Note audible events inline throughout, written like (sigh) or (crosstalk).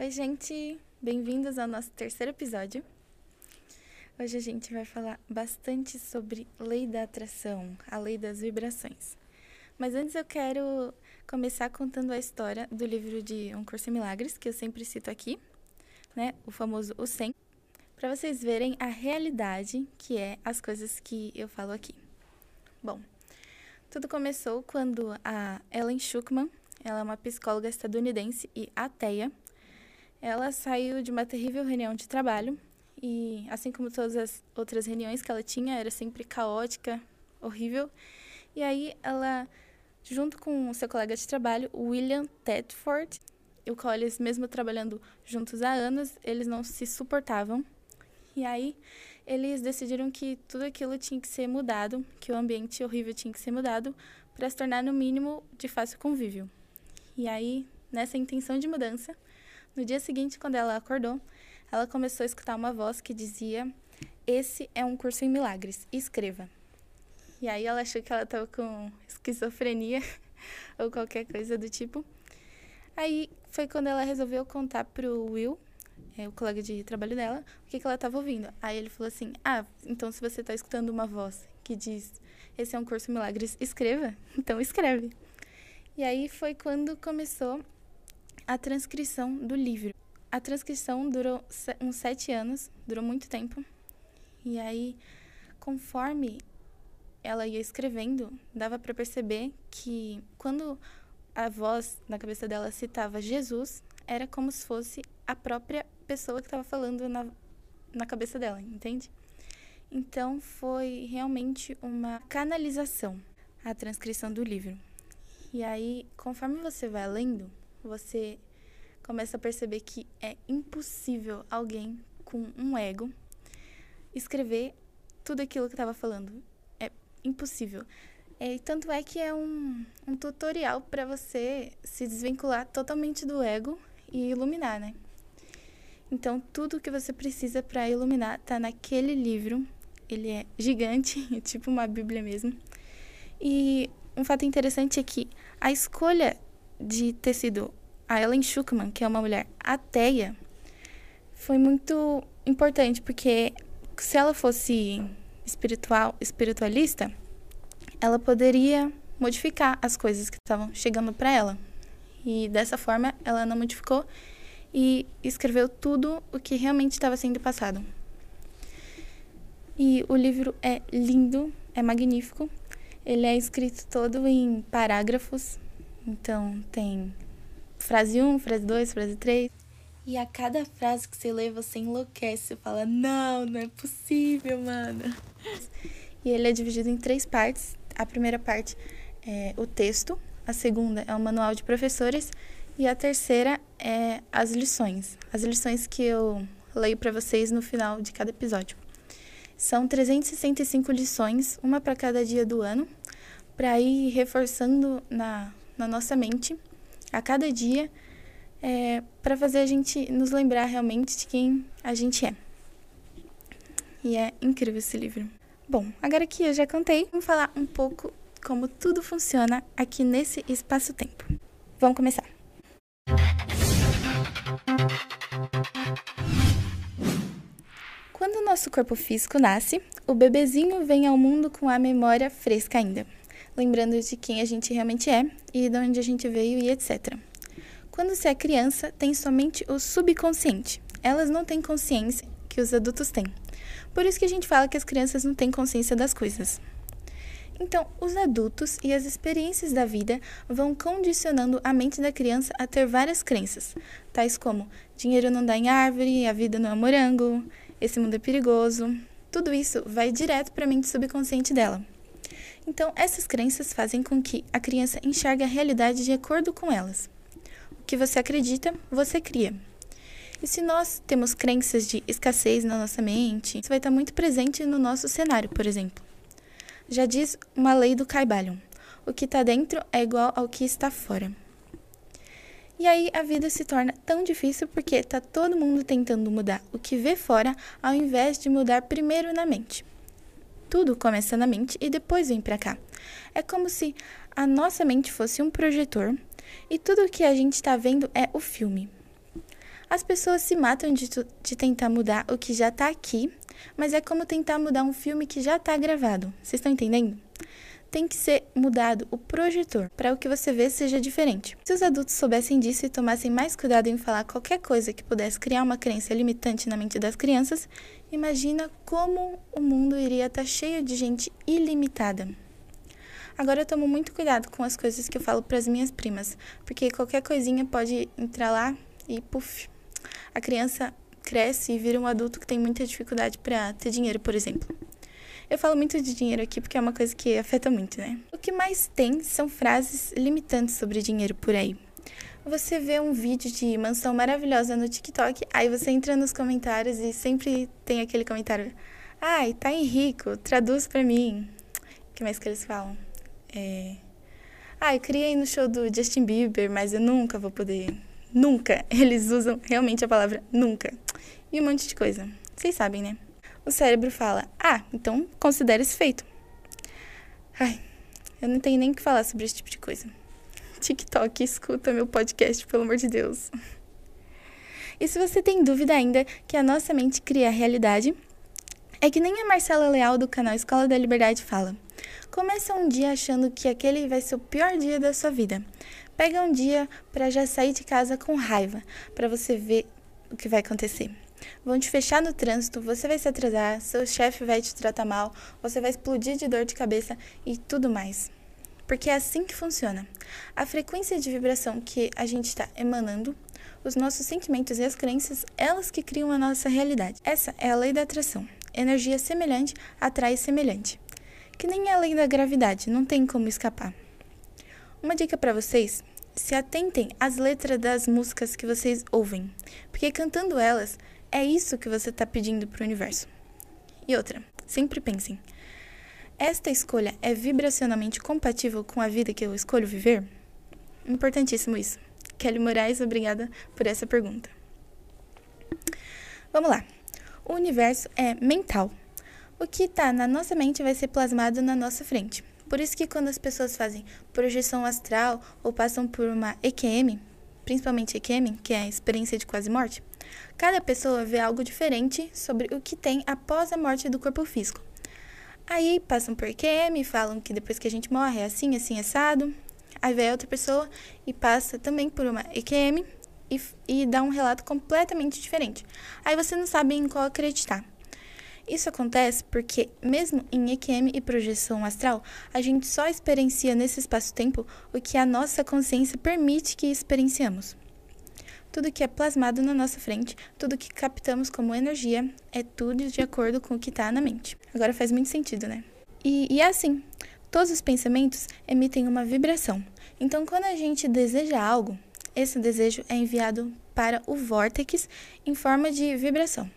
Oi, gente! Bem-vindos ao nosso terceiro episódio. Hoje a gente vai falar bastante sobre lei da atração, a lei das vibrações. Mas antes eu quero começar contando a história do livro de Um Curso em Milagres, que eu sempre cito aqui, né? O famoso O 100, para vocês verem a realidade que é as coisas que eu falo aqui. Bom, tudo começou quando a Ellen Schuckman, ela é uma psicóloga estadunidense e ateia, ela saiu de uma terrível reunião de trabalho e, assim como todas as outras reuniões que ela tinha, era sempre caótica, horrível. E aí ela, junto com o seu colega de trabalho, William Tedford, o qual eles, mesmo trabalhando juntos há anos, eles não se suportavam. E aí eles decidiram que tudo aquilo tinha que ser mudado, que o ambiente horrível tinha que ser mudado para se tornar no mínimo de fácil convívio. E aí, nessa intenção de mudança, no dia seguinte, quando ela acordou, ela começou a escutar uma voz que dizia: Esse é um curso em milagres, escreva. E aí ela achou que ela estava com esquizofrenia (laughs) ou qualquer coisa do tipo. Aí foi quando ela resolveu contar pro Will, é, o colega de trabalho dela, o que, que ela estava ouvindo. Aí ele falou assim: Ah, então se você está escutando uma voz que diz: Esse é um curso em milagres, escreva. (laughs) Então escreve. E aí foi quando começou a transcrição do livro. A transcrição durou uns sete anos, durou muito tempo. E aí, conforme ela ia escrevendo, dava para perceber que quando a voz na cabeça dela citava Jesus, era como se fosse a própria pessoa que estava falando na, na cabeça dela, entende? Então foi realmente uma canalização a transcrição do livro. E aí, conforme você vai lendo, você começa a perceber que é impossível alguém com um ego escrever tudo aquilo que estava falando. É impossível. É, tanto é que é um, um tutorial para você se desvincular totalmente do ego e iluminar, né? Então, tudo que você precisa para iluminar está naquele livro. Ele é gigante, (laughs) é tipo uma Bíblia mesmo. E um fato interessante é que a escolha de ter sido a Ellen Schuckman, que é uma mulher ateia, foi muito importante, porque se ela fosse espiritual, espiritualista, ela poderia modificar as coisas que estavam chegando para ela. E dessa forma, ela não modificou e escreveu tudo o que realmente estava sendo passado. E o livro é lindo, é magnífico. Ele é escrito todo em parágrafos, então tem frase 1, frase 2, frase 3. E a cada frase que você lê, você enlouquece. Você fala, não, não é possível, mano. E ele é dividido em três partes. A primeira parte é o texto, a segunda é o manual de professores e a terceira é as lições. As lições que eu leio para vocês no final de cada episódio. São 365 lições, uma para cada dia do ano, para ir reforçando na, na nossa mente a cada dia, é, para fazer a gente nos lembrar realmente de quem a gente é. E é incrível esse livro. Bom, agora que eu já contei, vamos falar um pouco como tudo funciona aqui nesse espaço-tempo. Vamos começar. Quando o nosso corpo físico nasce, o bebezinho vem ao mundo com a memória fresca ainda, lembrando de quem a gente realmente é e de onde a gente veio e etc. Quando se é criança, tem somente o subconsciente. Elas não têm consciência que os adultos têm. Por isso que a gente fala que as crianças não têm consciência das coisas. Então, os adultos e as experiências da vida vão condicionando a mente da criança a ter várias crenças, tais como dinheiro não dá em árvore, a vida não é morango, esse mundo é perigoso. Tudo isso vai direto para a mente subconsciente dela. Então, essas crenças fazem com que a criança enxergue a realidade de acordo com elas. O que você acredita, você cria. E se nós temos crenças de escassez na nossa mente, isso vai estar muito presente no nosso cenário, por exemplo. Já diz uma lei do Caibalion: o que está dentro é igual ao que está fora. E aí a vida se torna tão difícil porque está todo mundo tentando mudar o que vê fora ao invés de mudar primeiro na mente. Tudo começa na mente e depois vem para cá. É como se a nossa mente fosse um projetor e tudo o que a gente está vendo é o filme. As pessoas se matam de, de tentar mudar o que já está aqui, mas é como tentar mudar um filme que já está gravado. Vocês estão entendendo? Tem que ser mudado o projetor para o que você vê seja diferente. Se os adultos soubessem disso e tomassem mais cuidado em falar qualquer coisa que pudesse criar uma crença limitante na mente das crianças, imagina como o mundo iria estar tá cheio de gente ilimitada. Agora eu tomo muito cuidado com as coisas que eu falo para as minhas primas, porque qualquer coisinha pode entrar lá e puf, a criança cresce e vira um adulto que tem muita dificuldade para ter dinheiro, por exemplo. Eu falo muito de dinheiro aqui porque é uma coisa que afeta muito, né? O que mais tem são frases limitantes sobre dinheiro por aí. Você vê um vídeo de mansão maravilhosa no TikTok, aí você entra nos comentários e sempre tem aquele comentário: "Ai, tá em rico, traduz para mim". O que mais que eles falam? É... Ah, eu queria ir no show do Justin Bieber, mas eu nunca vou poder. Nunca. (laughs) Eles usam realmente a palavra nunca. E um monte de coisa. Vocês sabem, né? O cérebro fala: Ah, então considere isso feito. Ai, eu não tenho nem o que falar sobre esse tipo de coisa. (laughs) TikTok, escuta meu podcast, pelo amor de Deus. E se você tem dúvida ainda que a nossa mente cria a realidade, é que nem a Marcela Leal do canal Escola da Liberdade fala. Começa um dia achando que aquele vai ser o pior dia da sua vida. Pega um dia para já sair de casa com raiva, para você ver o que vai acontecer. Vão te fechar no trânsito, você vai se atrasar, seu chefe vai te tratar mal, você vai explodir de dor de cabeça e tudo mais. Porque é assim que funciona. A frequência de vibração que a gente está emanando, os nossos sentimentos e as crenças, elas que criam a nossa realidade. Essa é a lei da atração. Energia semelhante atrai semelhante que nem a lei da gravidade, não tem como escapar. Uma dica para vocês: se atentem às letras das músicas que vocês ouvem, porque cantando elas é isso que você está pedindo para o universo. E outra, sempre pensem: esta escolha é vibracionalmente compatível com a vida que eu escolho viver? Importantíssimo isso. Kelly Moraes, obrigada por essa pergunta. Vamos lá. O universo é mental. O que está na nossa mente vai ser plasmado na nossa frente. Por isso que quando as pessoas fazem projeção astral ou passam por uma EQM, principalmente EQM, que é a experiência de quase morte, cada pessoa vê algo diferente sobre o que tem após a morte do corpo físico. Aí passam por EQM falam que depois que a gente morre é assim, assim, assado. Aí vem outra pessoa e passa também por uma EQM e, e dá um relato completamente diferente. Aí você não sabe em qual acreditar. Isso acontece porque, mesmo em EQM e projeção astral, a gente só experiencia nesse espaço-tempo o que a nossa consciência permite que experienciamos. Tudo que é plasmado na nossa frente, tudo que captamos como energia, é tudo de acordo com o que está na mente. Agora faz muito sentido, né? E, e é assim: todos os pensamentos emitem uma vibração. Então, quando a gente deseja algo, esse desejo é enviado para o vórtex em forma de vibração.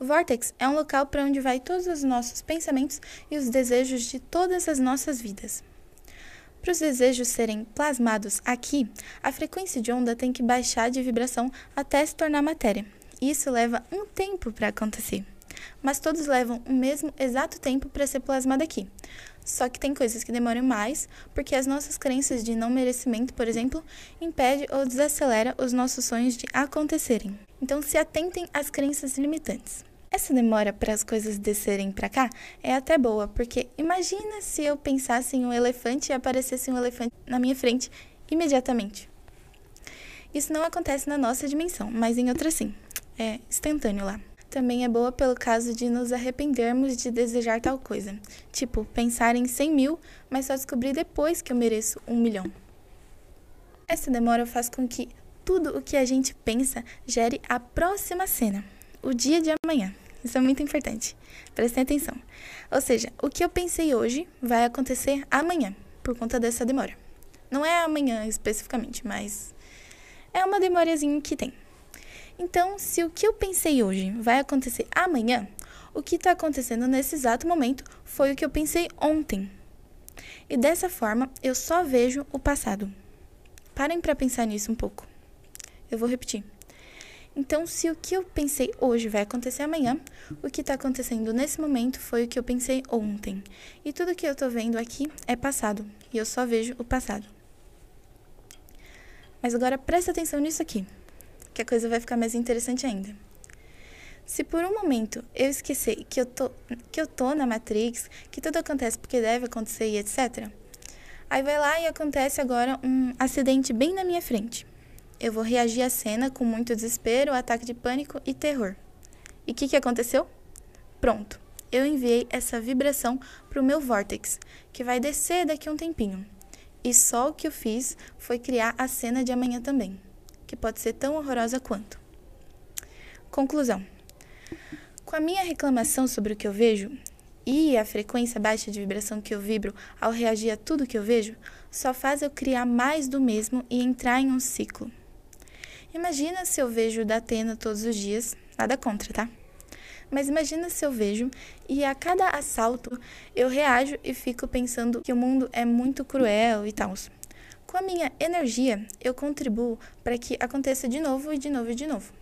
O Vortex é um local para onde vai todos os nossos pensamentos e os desejos de todas as nossas vidas. Para os desejos serem plasmados aqui, a frequência de onda tem que baixar de vibração até se tornar matéria. Isso leva um tempo para acontecer, mas todos levam o mesmo exato tempo para ser plasmado aqui. Só que tem coisas que demoram mais, porque as nossas crenças de não merecimento, por exemplo, impede ou desacelera os nossos sonhos de acontecerem. Então se atentem às crenças limitantes. Essa demora para as coisas descerem para cá é até boa, porque imagina se eu pensasse em um elefante e aparecesse um elefante na minha frente imediatamente. Isso não acontece na nossa dimensão, mas em outra sim. É instantâneo lá. Também é boa pelo caso de nos arrependermos de desejar tal coisa. Tipo, pensar em 100 mil, mas só descobrir depois que eu mereço um milhão. Essa demora faz com que tudo o que a gente pensa gere a próxima cena o dia de amanhã. Isso é muito importante. Prestem atenção. Ou seja, o que eu pensei hoje vai acontecer amanhã, por conta dessa demora. Não é amanhã especificamente, mas é uma demorazinha que tem. Então, se o que eu pensei hoje vai acontecer amanhã, o que está acontecendo nesse exato momento foi o que eu pensei ontem. E dessa forma, eu só vejo o passado. Parem para pensar nisso um pouco. Eu vou repetir. Então, se o que eu pensei hoje vai acontecer amanhã, o que está acontecendo nesse momento foi o que eu pensei ontem. E tudo que eu estou vendo aqui é passado, e eu só vejo o passado. Mas agora presta atenção nisso aqui, que a coisa vai ficar mais interessante ainda. Se por um momento eu esquecer que eu tô, que eu tô na Matrix, que tudo acontece porque deve acontecer e etc., aí vai lá e acontece agora um acidente bem na minha frente. Eu vou reagir à cena com muito desespero, ataque de pânico e terror. E o que, que aconteceu? Pronto, eu enviei essa vibração para o meu vórtex, que vai descer daqui a um tempinho. E só o que eu fiz foi criar a cena de amanhã também, que pode ser tão horrorosa quanto. Conclusão. Com a minha reclamação sobre o que eu vejo e a frequência baixa de vibração que eu vibro ao reagir a tudo que eu vejo, só faz eu criar mais do mesmo e entrar em um ciclo. Imagina se eu vejo da Atena todos os dias, nada contra, tá? Mas imagina se eu vejo e a cada assalto eu reajo e fico pensando que o mundo é muito cruel e tal. Com a minha energia, eu contribuo para que aconteça de novo e de novo e de novo.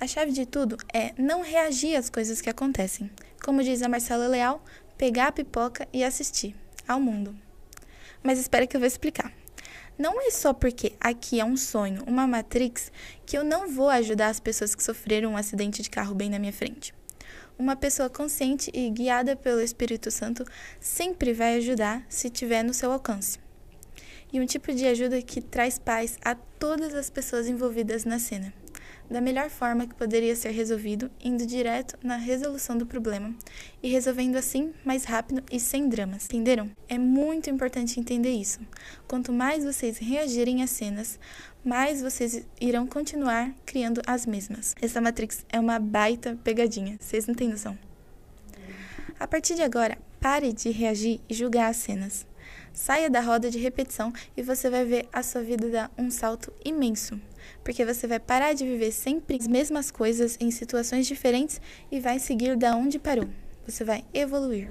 A chave de tudo é não reagir às coisas que acontecem. Como diz a Marcela Leal, pegar a pipoca e assistir ao mundo. Mas espera que eu vou explicar. Não é só porque aqui é um sonho, uma Matrix, que eu não vou ajudar as pessoas que sofreram um acidente de carro bem na minha frente. Uma pessoa consciente e guiada pelo Espírito Santo sempre vai ajudar se tiver no seu alcance. E um tipo de ajuda que traz paz a todas as pessoas envolvidas na cena da melhor forma que poderia ser resolvido, indo direto na resolução do problema e resolvendo assim mais rápido e sem dramas. Entenderam? É muito importante entender isso. Quanto mais vocês reagirem às cenas, mais vocês irão continuar criando as mesmas. Essa Matrix é uma baita pegadinha, vocês não têm noção. A partir de agora, pare de reagir e julgar as cenas. Saia da roda de repetição e você vai ver a sua vida dar um salto imenso porque você vai parar de viver sempre as mesmas coisas em situações diferentes e vai seguir da onde parou. Você vai evoluir.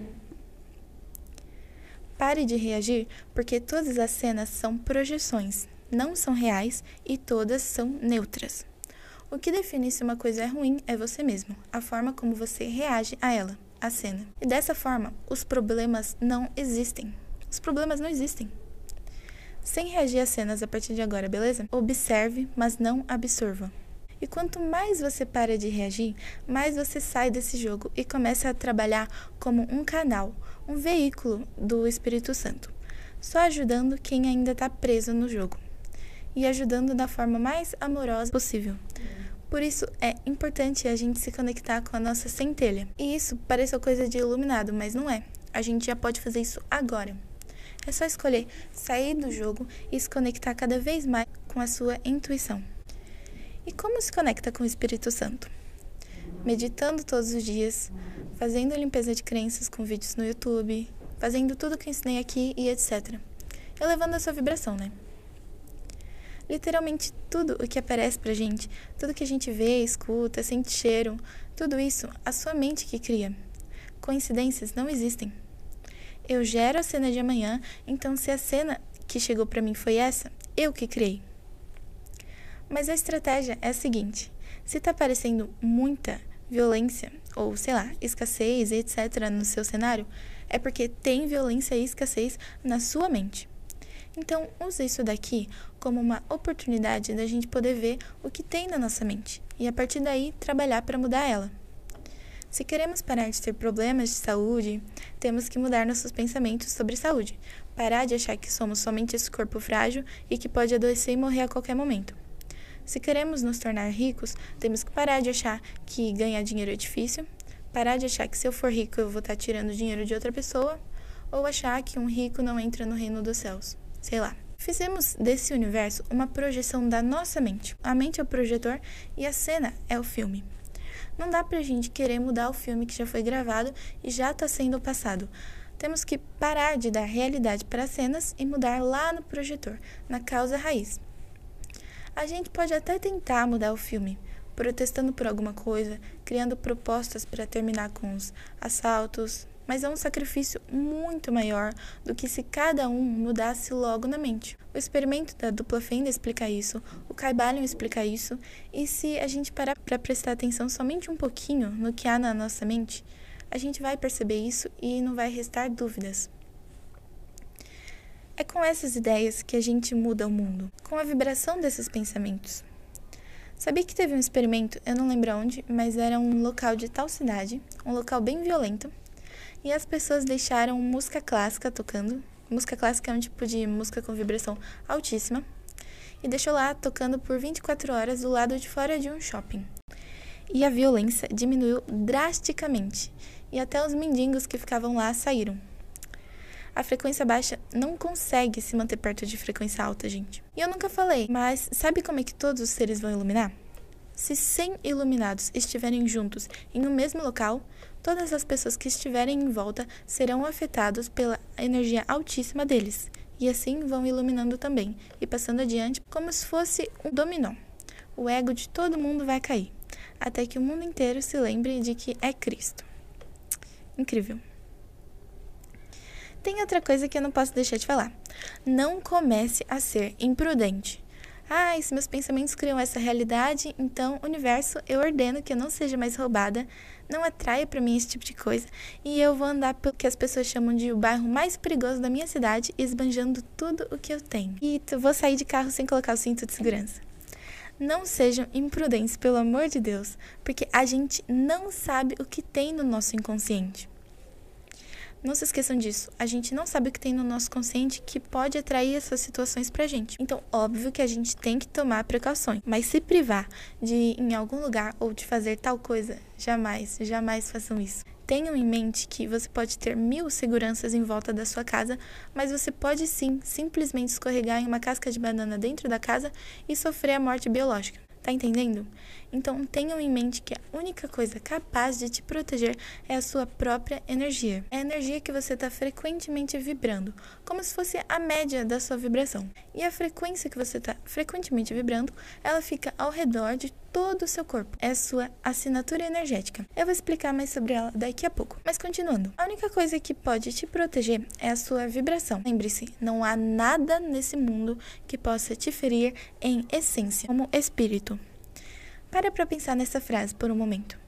Pare de reagir, porque todas as cenas são projeções, não são reais e todas são neutras. O que define se uma coisa é ruim é você mesmo, a forma como você reage a ela, a cena. E dessa forma, os problemas não existem. Os problemas não existem sem reagir às cenas a partir de agora, beleza? Observe, mas não absorva. E quanto mais você para de reagir, mais você sai desse jogo e começa a trabalhar como um canal, um veículo do Espírito Santo, só ajudando quem ainda está preso no jogo e ajudando da forma mais amorosa possível. Por isso é importante a gente se conectar com a nossa centelha. E isso parece coisa de iluminado, mas não é. A gente já pode fazer isso agora. É só escolher sair do jogo e se conectar cada vez mais com a sua intuição. E como se conecta com o Espírito Santo? Meditando todos os dias, fazendo limpeza de crenças com vídeos no YouTube, fazendo tudo que eu ensinei aqui e etc. Elevando a sua vibração, né? Literalmente tudo o que aparece pra gente, tudo que a gente vê, escuta, sente cheiro, tudo isso, a sua mente que cria. Coincidências não existem. Eu gero a cena de amanhã, então se a cena que chegou para mim foi essa, eu que criei. Mas a estratégia é a seguinte: se está aparecendo muita violência ou, sei lá, escassez, etc., no seu cenário, é porque tem violência e escassez na sua mente. Então, use isso daqui como uma oportunidade da gente poder ver o que tem na nossa mente e a partir daí trabalhar para mudar ela. Se queremos parar de ter problemas de saúde, temos que mudar nossos pensamentos sobre saúde. Parar de achar que somos somente esse corpo frágil e que pode adoecer e morrer a qualquer momento. Se queremos nos tornar ricos, temos que parar de achar que ganhar dinheiro é difícil, parar de achar que se eu for rico eu vou estar tirando dinheiro de outra pessoa, ou achar que um rico não entra no reino dos céus. Sei lá. Fizemos desse universo uma projeção da nossa mente. A mente é o projetor e a cena é o filme. Não dá pra gente querer mudar o filme que já foi gravado e já está sendo passado. Temos que parar de dar realidade para as cenas e mudar lá no projetor, na causa raiz. A gente pode até tentar mudar o filme, protestando por alguma coisa, criando propostas para terminar com os assaltos, mas é um sacrifício muito maior do que se cada um mudasse logo na mente. O experimento da dupla fenda explica isso, o Caibalion explica isso, e se a gente parar para prestar atenção somente um pouquinho no que há na nossa mente, a gente vai perceber isso e não vai restar dúvidas. É com essas ideias que a gente muda o mundo, com a vibração desses pensamentos. Sabia que teve um experimento, eu não lembro onde, mas era um local de tal cidade, um local bem violento, e as pessoas deixaram música clássica tocando. Música clássica é um tipo de música com vibração altíssima. E deixou lá tocando por 24 horas do lado de fora de um shopping. E a violência diminuiu drasticamente. E até os mendigos que ficavam lá saíram. A frequência baixa não consegue se manter perto de frequência alta, gente. E eu nunca falei, mas sabe como é que todos os seres vão iluminar? Se 100 iluminados estiverem juntos em um mesmo local, todas as pessoas que estiverem em volta serão afetadas pela energia altíssima deles, e assim vão iluminando também e passando adiante como se fosse um dominó. O ego de todo mundo vai cair, até que o mundo inteiro se lembre de que é Cristo. Incrível. Tem outra coisa que eu não posso deixar de falar. Não comece a ser imprudente. Ah, se meus pensamentos criam essa realidade, então, universo, eu ordeno que eu não seja mais roubada, não atraia para mim esse tipo de coisa, e eu vou andar pelo que as pessoas chamam de o bairro mais perigoso da minha cidade, esbanjando tudo o que eu tenho. E vou sair de carro sem colocar o cinto de segurança. Não sejam imprudentes, pelo amor de Deus, porque a gente não sabe o que tem no nosso inconsciente. Não se esqueçam disso. A gente não sabe o que tem no nosso consciente que pode atrair essas situações pra gente. Então, óbvio que a gente tem que tomar precauções. Mas se privar de ir em algum lugar ou de fazer tal coisa, jamais, jamais façam isso. Tenham em mente que você pode ter mil seguranças em volta da sua casa, mas você pode sim simplesmente escorregar em uma casca de banana dentro da casa e sofrer a morte biológica. Tá entendendo? Então tenham em mente que a única coisa capaz de te proteger é a sua própria energia. É a energia que você está frequentemente vibrando, como se fosse a média da sua vibração. E a frequência que você está frequentemente vibrando, ela fica ao redor de todo o seu corpo. É sua assinatura energética. Eu vou explicar mais sobre ela daqui a pouco. Mas continuando, a única coisa que pode te proteger é a sua vibração. Lembre-se, não há nada nesse mundo que possa te ferir em essência, como espírito. Para para pensar nessa frase por um momento.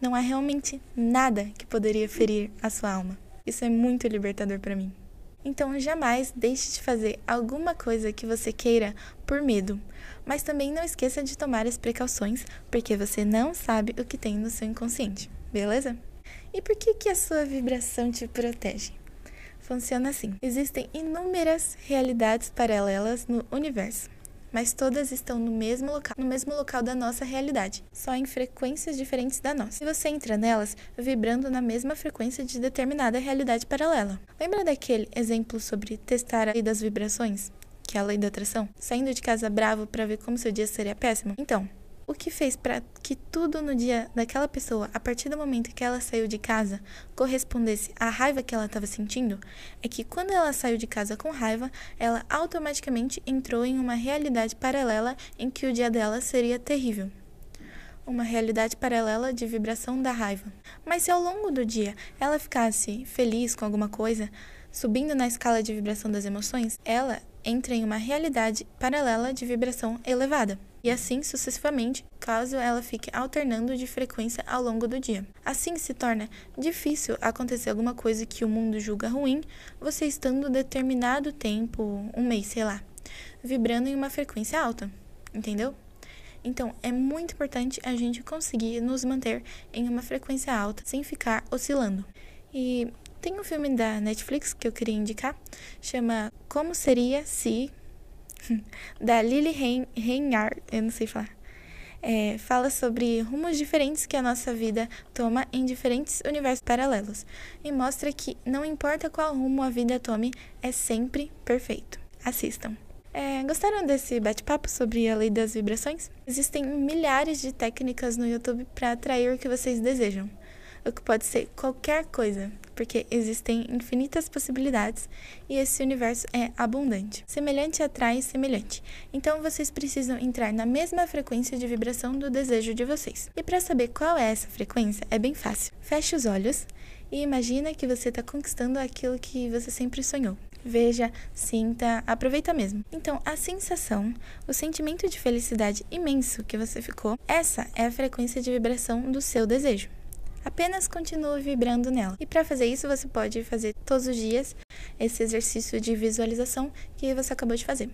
Não há realmente nada que poderia ferir a sua alma. Isso é muito libertador para mim. Então jamais deixe de fazer alguma coisa que você queira por medo, mas também não esqueça de tomar as precauções, porque você não sabe o que tem no seu inconsciente, beleza? E por que que a sua vibração te protege? Funciona assim: existem inúmeras realidades paralelas no universo mas todas estão no mesmo local, no mesmo local da nossa realidade, só em frequências diferentes da nossa. E você entra nelas vibrando na mesma frequência de determinada realidade paralela. Lembra daquele exemplo sobre testar a lei das vibrações? Que é a lei da atração? Saindo de casa bravo para ver como seu dia seria péssimo? Então, o que fez para que tudo no dia daquela pessoa, a partir do momento que ela saiu de casa, correspondesse à raiva que ela estava sentindo, é que quando ela saiu de casa com raiva, ela automaticamente entrou em uma realidade paralela em que o dia dela seria terrível. Uma realidade paralela de vibração da raiva. Mas se ao longo do dia ela ficasse feliz com alguma coisa, subindo na escala de vibração das emoções, ela entra em uma realidade paralela de vibração elevada e assim sucessivamente, caso ela fique alternando de frequência ao longo do dia. Assim se torna difícil acontecer alguma coisa que o mundo julga ruim, você estando determinado tempo, um mês, sei lá, vibrando em uma frequência alta, entendeu? Então, é muito importante a gente conseguir nos manter em uma frequência alta sem ficar oscilando. E tem um filme da Netflix que eu queria indicar, chama Como Seria Se (laughs) da Lily Reinhardt, eu não sei falar. É, fala sobre rumos diferentes que a nossa vida toma em diferentes universos paralelos e mostra que não importa qual rumo a vida tome, é sempre perfeito. Assistam. É, gostaram desse bate-papo sobre a lei das vibrações? Existem milhares de técnicas no YouTube para atrair o que vocês desejam o que pode ser qualquer coisa, porque existem infinitas possibilidades e esse universo é abundante. Semelhante atrai semelhante. Então vocês precisam entrar na mesma frequência de vibração do desejo de vocês. E para saber qual é essa frequência, é bem fácil. Feche os olhos e imagina que você está conquistando aquilo que você sempre sonhou. Veja, sinta, aproveita mesmo. Então, a sensação, o sentimento de felicidade imenso que você ficou, essa é a frequência de vibração do seu desejo. Apenas continue vibrando nela. E para fazer isso, você pode fazer todos os dias esse exercício de visualização que você acabou de fazer.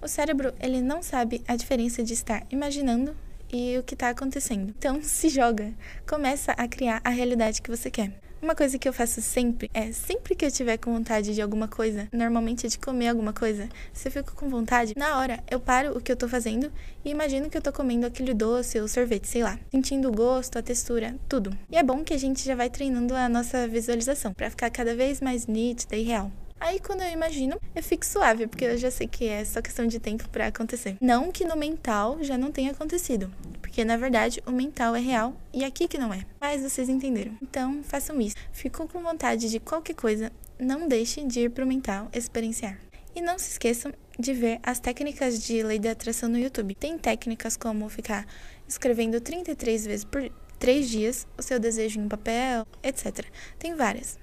O cérebro, ele não sabe a diferença de estar imaginando e o que está acontecendo. Então, (laughs) se joga, começa a criar a realidade que você quer. Uma coisa que eu faço sempre é, sempre que eu tiver com vontade de alguma coisa, normalmente é de comer alguma coisa, se eu fico com vontade, na hora eu paro o que eu tô fazendo e imagino que eu tô comendo aquele doce ou sorvete, sei lá, sentindo o gosto, a textura, tudo. E é bom que a gente já vai treinando a nossa visualização para ficar cada vez mais nítida e real. Aí quando eu imagino, eu fico suave, porque eu já sei que é só questão de tempo para acontecer. Não que no mental já não tenha acontecido, porque na verdade o mental é real e aqui que não é. Mas vocês entenderam. Então, façam isso. Ficou com vontade de qualquer coisa, não deixe de ir pro mental experienciar. E não se esqueçam de ver as técnicas de lei da atração no YouTube. Tem técnicas como ficar escrevendo 33 vezes por 3 dias o seu desejo em papel, etc. Tem várias.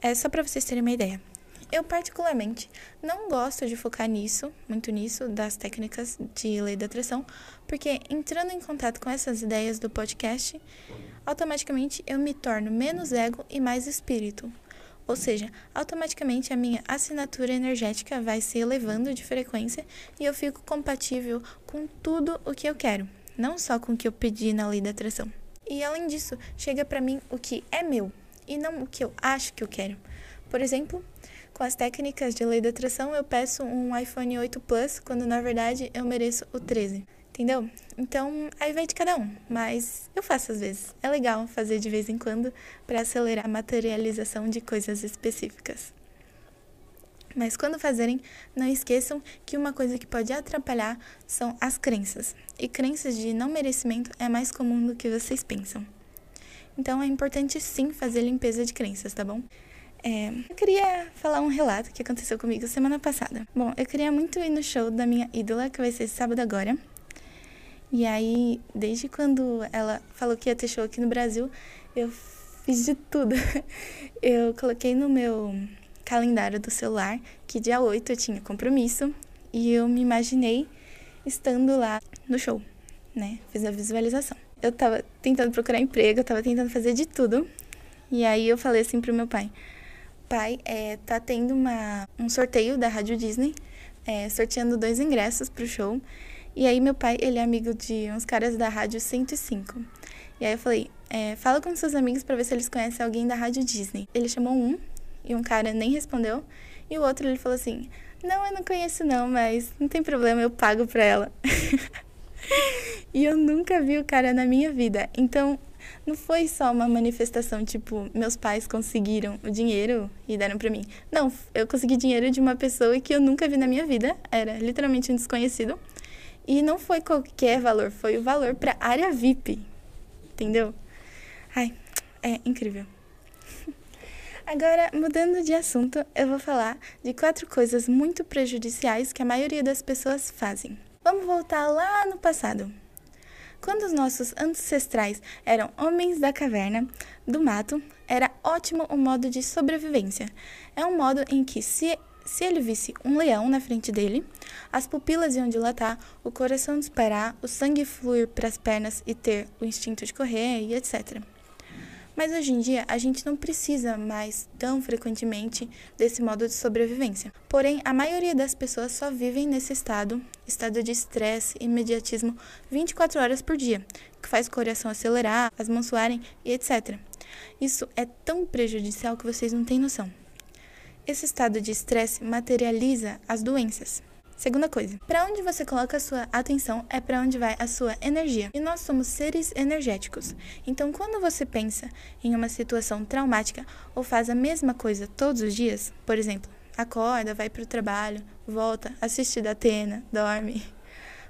É só para vocês terem uma ideia. Eu, particularmente, não gosto de focar nisso, muito nisso, das técnicas de lei da atração, porque entrando em contato com essas ideias do podcast, automaticamente eu me torno menos ego e mais espírito. Ou seja, automaticamente a minha assinatura energética vai se elevando de frequência e eu fico compatível com tudo o que eu quero, não só com o que eu pedi na lei da atração. E além disso, chega para mim o que é meu e não o que eu acho que eu quero. Por exemplo, com as técnicas de lei da atração, eu peço um iPhone 8 Plus, quando na verdade eu mereço o 13. Entendeu? Então, aí vai de cada um, mas eu faço às vezes. É legal fazer de vez em quando para acelerar a materialização de coisas específicas. Mas quando fazerem, não esqueçam que uma coisa que pode atrapalhar são as crenças. E crenças de não merecimento é mais comum do que vocês pensam. Então é importante sim fazer limpeza de crenças, tá bom? É, eu queria falar um relato que aconteceu comigo semana passada. Bom, eu queria muito ir no show da minha ídola, que vai ser sábado agora. E aí, desde quando ela falou que ia ter show aqui no Brasil, eu fiz de tudo. (laughs) Eu coloquei no meu calendário do celular que dia 8 eu tinha compromisso e eu me imaginei estando lá no show, né? Fiz a visualização. Eu tava tentando procurar emprego, eu tava tentando fazer de tudo. E aí eu falei assim pro meu pai: pai é, tá tendo uma, um sorteio da Rádio Disney, é, sorteando dois ingressos pro show. E aí meu pai, ele é amigo de uns caras da Rádio 105. E aí eu falei, é, fala com seus amigos para ver se eles conhecem alguém da Rádio Disney. Ele chamou um, e um cara nem respondeu. E o outro, ele falou assim, não, eu não conheço não, mas não tem problema, eu pago pra ela. (laughs) e eu nunca vi o cara na minha vida. Então, não foi só uma manifestação, tipo, meus pais conseguiram o dinheiro e deram para mim. Não, eu consegui dinheiro de uma pessoa que eu nunca vi na minha vida, era literalmente um desconhecido. E não foi qualquer valor, foi o valor para área VIP. Entendeu? Ai, é incrível. (laughs) Agora, mudando de assunto, eu vou falar de quatro coisas muito prejudiciais que a maioria das pessoas fazem. Vamos voltar lá no passado. Quando os nossos ancestrais eram homens da caverna, do mato, era ótimo o modo de sobrevivência. É um modo em que, se, se ele visse um leão na frente dele, as pupilas iam dilatar, o coração disparar, o sangue fluir para as pernas e ter o instinto de correr e etc. Mas hoje em dia a gente não precisa mais tão frequentemente desse modo de sobrevivência. Porém, a maioria das pessoas só vivem nesse estado, estado de estresse e imediatismo 24 horas por dia, que faz o coração acelerar, as mãos suarem e etc. Isso é tão prejudicial que vocês não têm noção. Esse estado de estresse materializa as doenças. Segunda coisa, para onde você coloca a sua atenção é para onde vai a sua energia. E nós somos seres energéticos. Então, quando você pensa em uma situação traumática ou faz a mesma coisa todos os dias, por exemplo, acorda, vai para o trabalho, volta, assiste da Atena, dorme,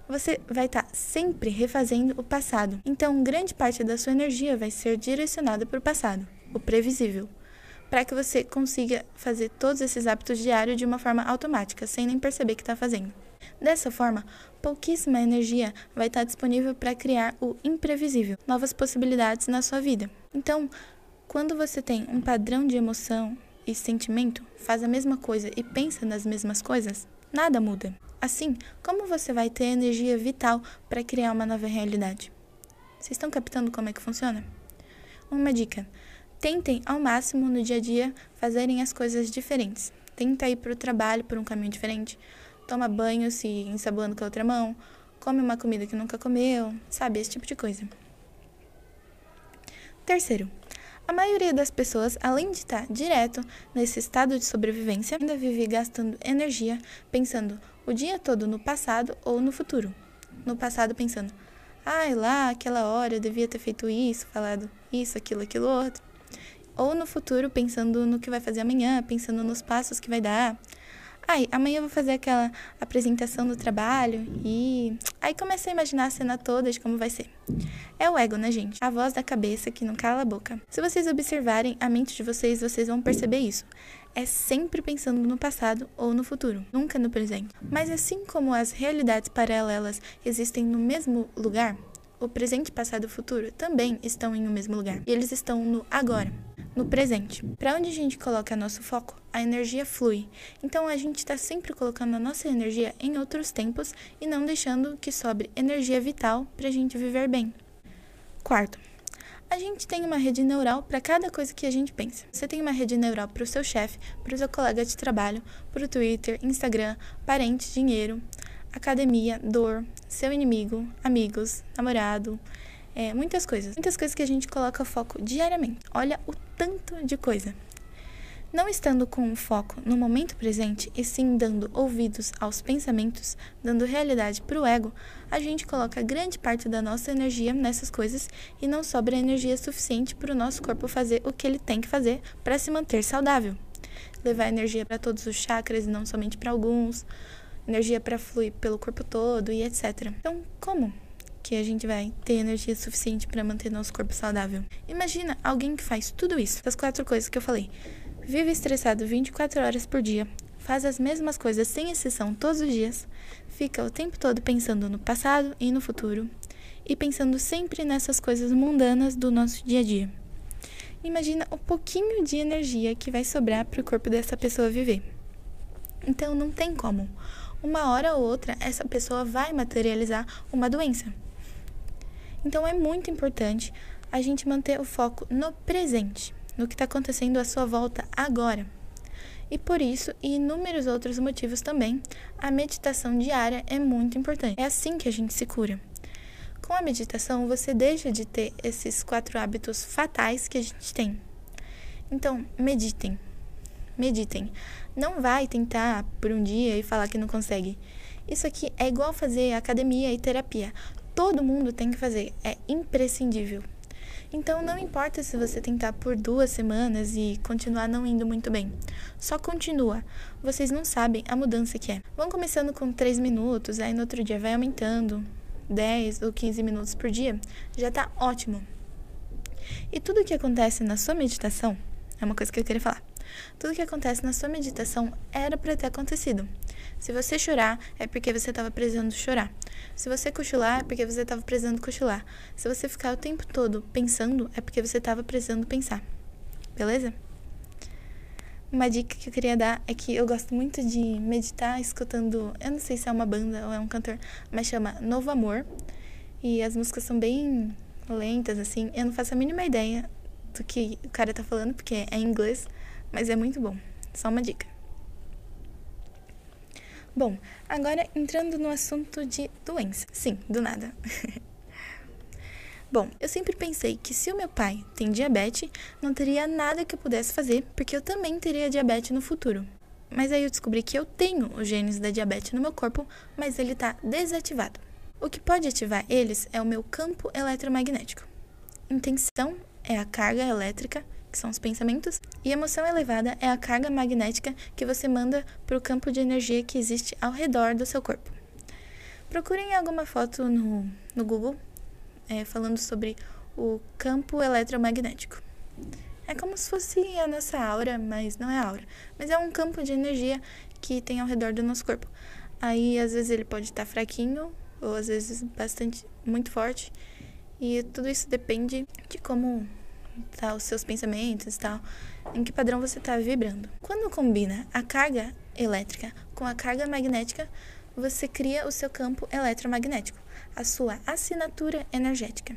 você vai estar tá sempre refazendo o passado. Então, grande parte da sua energia vai ser direcionada para o passado, o previsível para que você consiga fazer todos esses hábitos diários de uma forma automática, sem nem perceber que está fazendo. Dessa forma, pouquíssima energia vai estar disponível para criar o imprevisível, novas possibilidades na sua vida. Então, quando você tem um padrão de emoção e sentimento, faz a mesma coisa e pensa nas mesmas coisas, nada muda. Assim, como você vai ter energia vital para criar uma nova realidade? Vocês estão captando como é que funciona? Uma dica: Tentem ao máximo no dia a dia fazerem as coisas diferentes. Tenta ir para o trabalho por um caminho diferente. toma banho se ensaboando com a outra mão, come uma comida que nunca comeu, sabe? Esse tipo de coisa. Terceiro, a maioria das pessoas, além de estar direto nesse estado de sobrevivência, ainda vive gastando energia pensando o dia todo no passado ou no futuro. No passado pensando, ai lá, aquela hora eu devia ter feito isso, falado isso, aquilo, aquilo outro. Ou no futuro pensando no que vai fazer amanhã, pensando nos passos que vai dar. Ai, amanhã eu vou fazer aquela apresentação do trabalho e aí começa a imaginar a cena toda de como vai ser. É o ego, né, gente? A voz da cabeça que não cala a boca. Se vocês observarem a mente de vocês, vocês vão perceber isso. É sempre pensando no passado ou no futuro, nunca no presente. Mas assim como as realidades paralelas existem no mesmo lugar, o presente, passado e futuro também estão em um mesmo lugar. E eles estão no agora no presente. Para onde a gente coloca nosso foco, a energia flui. Então a gente está sempre colocando a nossa energia em outros tempos e não deixando que sobre energia vital para a gente viver bem. Quarto, a gente tem uma rede neural para cada coisa que a gente pensa. Você tem uma rede neural para o seu chefe, para o seu colega de trabalho, para o Twitter, Instagram, parente, dinheiro, academia, dor, seu inimigo, amigos, namorado, é, muitas coisas. Muitas coisas que a gente coloca foco diariamente. Olha o tanto de coisa. Não estando com o foco no momento presente e sim dando ouvidos aos pensamentos, dando realidade para o ego, a gente coloca grande parte da nossa energia nessas coisas e não sobra energia suficiente para o nosso corpo fazer o que ele tem que fazer para se manter saudável. Levar energia para todos os chakras e não somente para alguns, energia para fluir pelo corpo todo e etc. Então, como? Que a gente vai ter energia suficiente para manter nosso corpo saudável. Imagina alguém que faz tudo isso, as quatro coisas que eu falei. Vive estressado 24 horas por dia, faz as mesmas coisas sem exceção todos os dias, fica o tempo todo pensando no passado e no futuro e pensando sempre nessas coisas mundanas do nosso dia a dia. Imagina o pouquinho de energia que vai sobrar para o corpo dessa pessoa viver. Então não tem como. Uma hora ou outra essa pessoa vai materializar uma doença. Então é muito importante a gente manter o foco no presente, no que está acontecendo à sua volta agora. E por isso, e inúmeros outros motivos também, a meditação diária é muito importante. É assim que a gente se cura. Com a meditação, você deixa de ter esses quatro hábitos fatais que a gente tem. Então, meditem. Meditem. Não vai tentar por um dia e falar que não consegue. Isso aqui é igual fazer academia e terapia todo mundo tem que fazer, é imprescindível. Então não importa se você tentar por duas semanas e continuar não indo muito bem. Só continua. Vocês não sabem a mudança que é. Vão começando com 3 minutos, aí no outro dia vai aumentando 10 ou 15 minutos por dia. Já tá ótimo. E tudo que acontece na sua meditação é uma coisa que eu queria falar. Tudo que acontece na sua meditação era para ter acontecido. Se você chorar, é porque você estava precisando chorar. Se você cochilar, é porque você estava precisando cochilar. Se você ficar o tempo todo pensando, é porque você estava precisando pensar. Beleza? Uma dica que eu queria dar é que eu gosto muito de meditar escutando, eu não sei se é uma banda ou é um cantor, mas chama Novo Amor. E as músicas são bem lentas, assim. Eu não faço a mínima ideia do que o cara tá falando, porque é em inglês, mas é muito bom. Só uma dica. Bom, agora entrando no assunto de doença. Sim, do nada. (laughs) Bom, eu sempre pensei que se o meu pai tem diabetes, não teria nada que eu pudesse fazer, porque eu também teria diabetes no futuro. Mas aí eu descobri que eu tenho os genes da diabetes no meu corpo, mas ele está desativado. O que pode ativar eles é o meu campo eletromagnético. Intenção é a carga elétrica que são os pensamentos, e emoção elevada é a carga magnética que você manda para o campo de energia que existe ao redor do seu corpo. Procurem alguma foto no, no Google é, falando sobre o campo eletromagnético. É como se fosse a nossa aura, mas não é aura. Mas é um campo de energia que tem ao redor do nosso corpo. Aí, às vezes, ele pode estar fraquinho, ou às vezes bastante, muito forte. E tudo isso depende de como tá, os seus pensamentos tal, em que padrão você está vibrando. Quando combina a carga elétrica com a carga magnética, você cria o seu campo eletromagnético, a sua assinatura energética.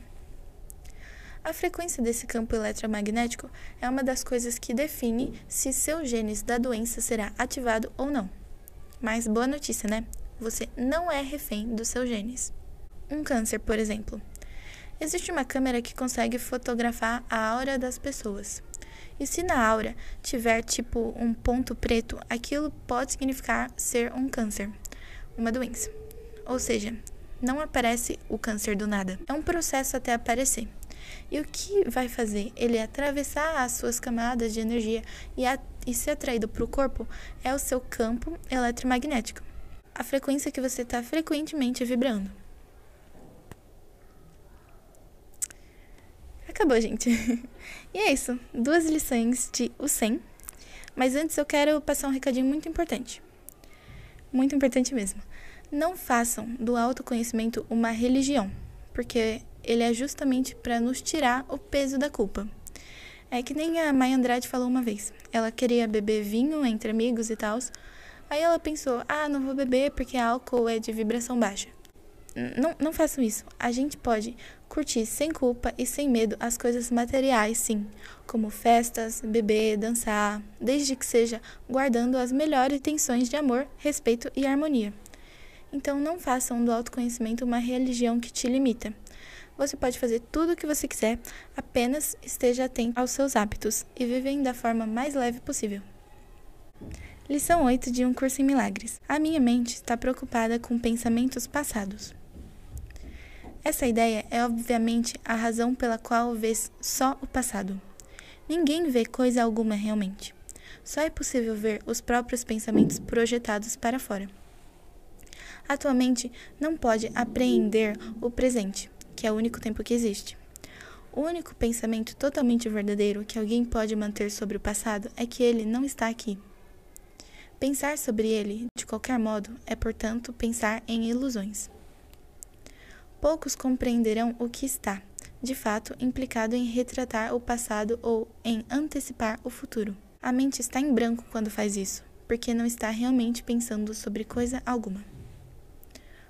A frequência desse campo eletromagnético é uma das coisas que define se seu genes da doença será ativado ou não. Mas boa notícia, né? Você não é refém dos seus genes. Um câncer, por exemplo. Existe uma câmera que consegue fotografar a aura das pessoas. E se na aura tiver tipo um ponto preto, aquilo pode significar ser um câncer, uma doença. Ou seja, não aparece o câncer do nada. É um processo até aparecer. E o que vai fazer ele atravessar as suas camadas de energia e, a, e ser atraído para o corpo é o seu campo eletromagnético, a frequência que você está frequentemente vibrando. Acabou, gente. (laughs) e é isso. Duas lições de O 100. Mas antes eu quero passar um recadinho muito importante. Muito importante mesmo. Não façam do autoconhecimento uma religião, porque ele é justamente para nos tirar o peso da culpa. É que nem a Mãe Andrade falou uma vez. Ela queria beber vinho entre amigos e tal. Aí ela pensou: ah, não vou beber porque álcool é de vibração baixa. Não, não façam isso. A gente pode curtir sem culpa e sem medo as coisas materiais, sim, como festas, beber, dançar, desde que seja guardando as melhores intenções de amor, respeito e harmonia. Então não façam do autoconhecimento uma religião que te limita. Você pode fazer tudo o que você quiser, apenas esteja atento aos seus hábitos e vivem da forma mais leve possível. Lição 8 de Um Curso em Milagres. A minha mente está preocupada com pensamentos passados. Essa ideia é obviamente a razão pela qual vês só o passado. Ninguém vê coisa alguma realmente. Só é possível ver os próprios pensamentos projetados para fora. Atualmente, não pode apreender o presente, que é o único tempo que existe. O único pensamento totalmente verdadeiro que alguém pode manter sobre o passado é que ele não está aqui. Pensar sobre ele, de qualquer modo, é, portanto, pensar em ilusões. Poucos compreenderão o que está, de fato, implicado em retratar o passado ou em antecipar o futuro. A mente está em branco quando faz isso, porque não está realmente pensando sobre coisa alguma.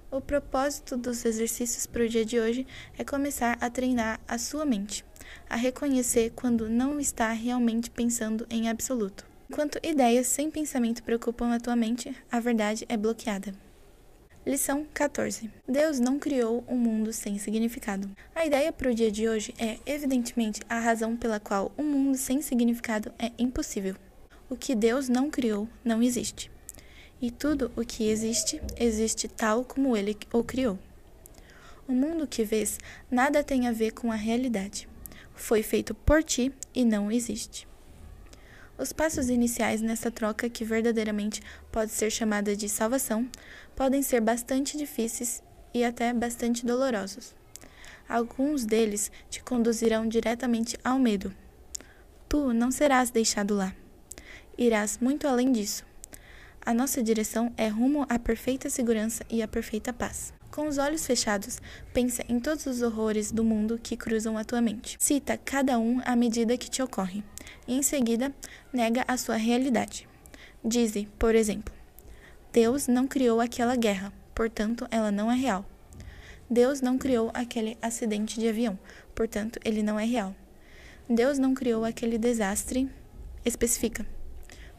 O propósito dos exercícios para o dia de hoje é começar a treinar a sua mente, a reconhecer quando não está realmente pensando em absoluto. Enquanto ideias sem pensamento preocupam a tua mente, a verdade é bloqueada. Lição 14. Deus não criou um mundo sem significado. A ideia para o dia de hoje é, evidentemente, a razão pela qual um mundo sem significado é impossível. O que Deus não criou não existe e tudo o que existe, existe tal como ele o criou. O mundo que vês nada tem a ver com a realidade. Foi feito por ti e não existe. Os passos iniciais nessa troca, que verdadeiramente pode ser chamada de salvação, podem ser bastante difíceis e até bastante dolorosos. Alguns deles te conduzirão diretamente ao medo. Tu não serás deixado lá. Irás muito além disso. A nossa direção é rumo à perfeita segurança e à perfeita paz. Com os olhos fechados, pensa em todos os horrores do mundo que cruzam a tua mente. Cita cada um à medida que te ocorre, e em seguida nega a sua realidade. Dize, por exemplo, Deus não criou aquela guerra, portanto ela não é real. Deus não criou aquele acidente de avião, portanto ele não é real. Deus não criou aquele desastre, especifica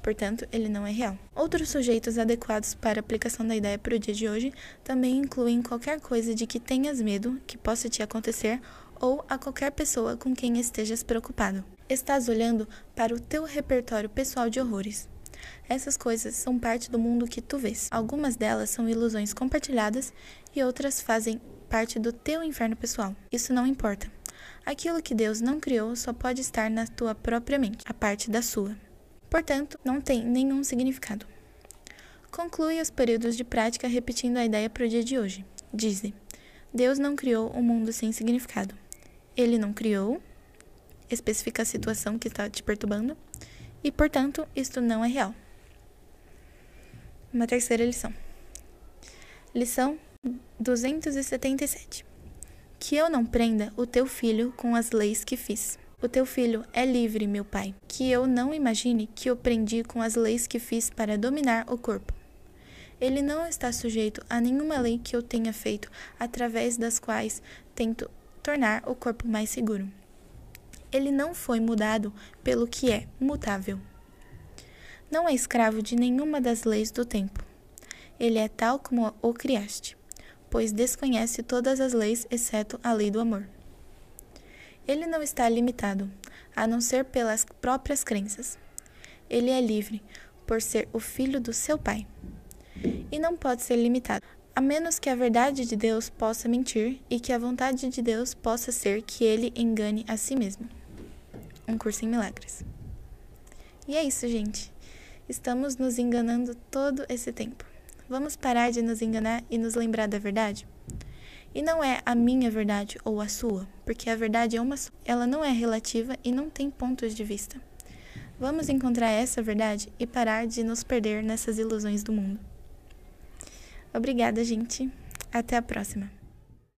portanto, ele não é real. Outros sujeitos adequados para a aplicação da ideia para o dia de hoje também incluem qualquer coisa de que tenhas medo que possa te acontecer ou a qualquer pessoa com quem estejas preocupado. Estás olhando para o teu repertório pessoal de horrores. Essas coisas são parte do mundo que tu vês. Algumas delas são ilusões compartilhadas e outras fazem parte do teu inferno pessoal. Isso não importa. Aquilo que Deus não criou só pode estar na tua própria mente, a parte da sua. Portanto, não tem nenhum significado. Conclui os períodos de prática repetindo a ideia para o dia de hoje. Dize: Deus não criou um mundo sem significado. Ele não criou, especifica a situação que está te perturbando, e, portanto, isto não é real. Uma terceira lição. Lição 277. Que eu não prenda o teu filho com as leis que fiz. O teu filho é livre, meu pai. Que eu não imagine que o prendi com as leis que fiz para dominar o corpo. Ele não está sujeito a nenhuma lei que eu tenha feito, através das quais tento tornar o corpo mais seguro. Ele não foi mudado pelo que é mutável. Não é escravo de nenhuma das leis do tempo. Ele é tal como o criaste, pois desconhece todas as leis exceto a lei do amor. Ele não está limitado, a não ser pelas próprias crenças. Ele é livre, por ser o filho do seu pai. E não pode ser limitado, a menos que a verdade de Deus possa mentir e que a vontade de Deus possa ser que ele engane a si mesmo. Um curso em milagres. E é isso, gente. Estamos nos enganando todo esse tempo. Vamos parar de nos enganar e nos lembrar da verdade? E não é a minha verdade ou a sua, porque a verdade é uma só. Ela não é relativa e não tem pontos de vista. Vamos encontrar essa verdade e parar de nos perder nessas ilusões do mundo. Obrigada, gente. Até a próxima.